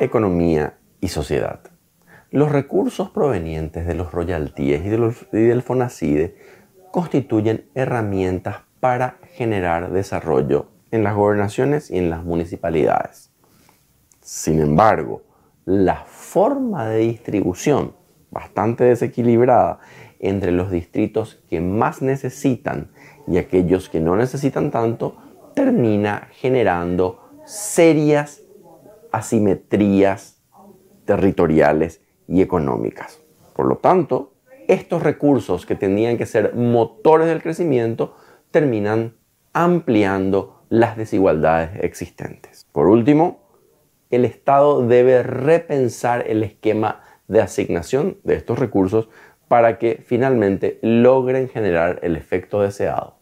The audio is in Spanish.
economía y sociedad. Los recursos provenientes de los royalties y, del FONACIDE constituyen herramientas para generar desarrollo en las gobernaciones y en las municipalidades. Sin embargo, la forma de distribución bastante desequilibrada entre los distritos que más necesitan y aquellos que no necesitan tanto termina generando serias asimetrías territoriales y económicas. Por lo tanto, estos recursos que tenían que ser motores del crecimiento terminan ampliando las desigualdades existentes. Por último, el Estado debe repensar el esquema de asignación de estos recursos para que finalmente logren generar el efecto deseado.